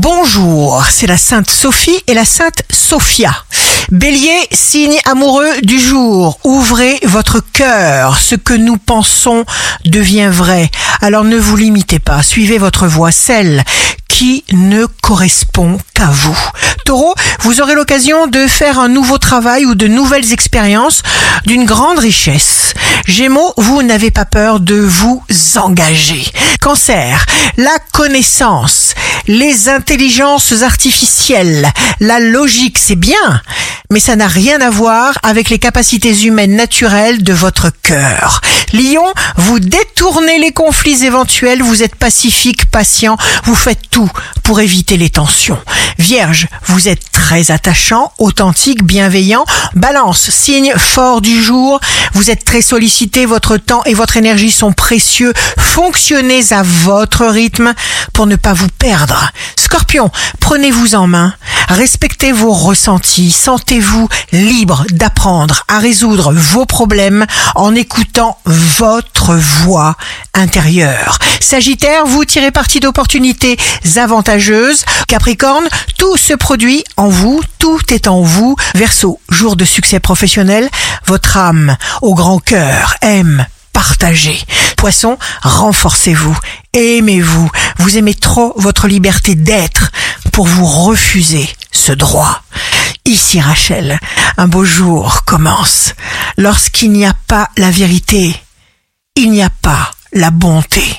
Bonjour, c'est la Sainte Sophie et la Sainte Sophia. Bélier, signe amoureux du jour. Ouvrez votre cœur. Ce que nous pensons devient vrai. Alors ne vous limitez pas. Suivez votre voix, celle qui ne correspond qu'à vous. Taureau, vous aurez l'occasion de faire un nouveau travail ou de nouvelles expériences d'une grande richesse. Gémeaux, vous n'avez pas peur de vous engager. Cancer, la connaissance, les intelligences artificielles, la logique, c'est bien, mais ça n'a rien à voir avec les capacités humaines naturelles de votre cœur. Lion, vous détournez les conflits éventuels, vous êtes pacifique, patient, vous faites tout pour éviter les tensions. Vierge, vous êtes très attachant, authentique, bienveillant. Balance, signe fort du jour, vous êtes très sollicité, votre temps et votre énergie sont précieux. Fonctionnez à votre rythme pour ne pas vous perdre. Scorpion, prenez-vous en main, respectez vos ressentis, sentez-vous libre d'apprendre à résoudre vos problèmes en écoutant votre voix intérieure. Sagittaire, vous tirez parti d'opportunités avantageuses. Capricorne, tout se produit en vous, tout est en vous. Verseau, jour de succès professionnel, votre âme au grand cœur aime partager. Poisson, renforcez-vous, aimez-vous. Vous aimez trop votre liberté d'être pour vous refuser droit. Ici Rachel, un beau jour commence. Lorsqu'il n'y a pas la vérité, il n'y a pas la bonté.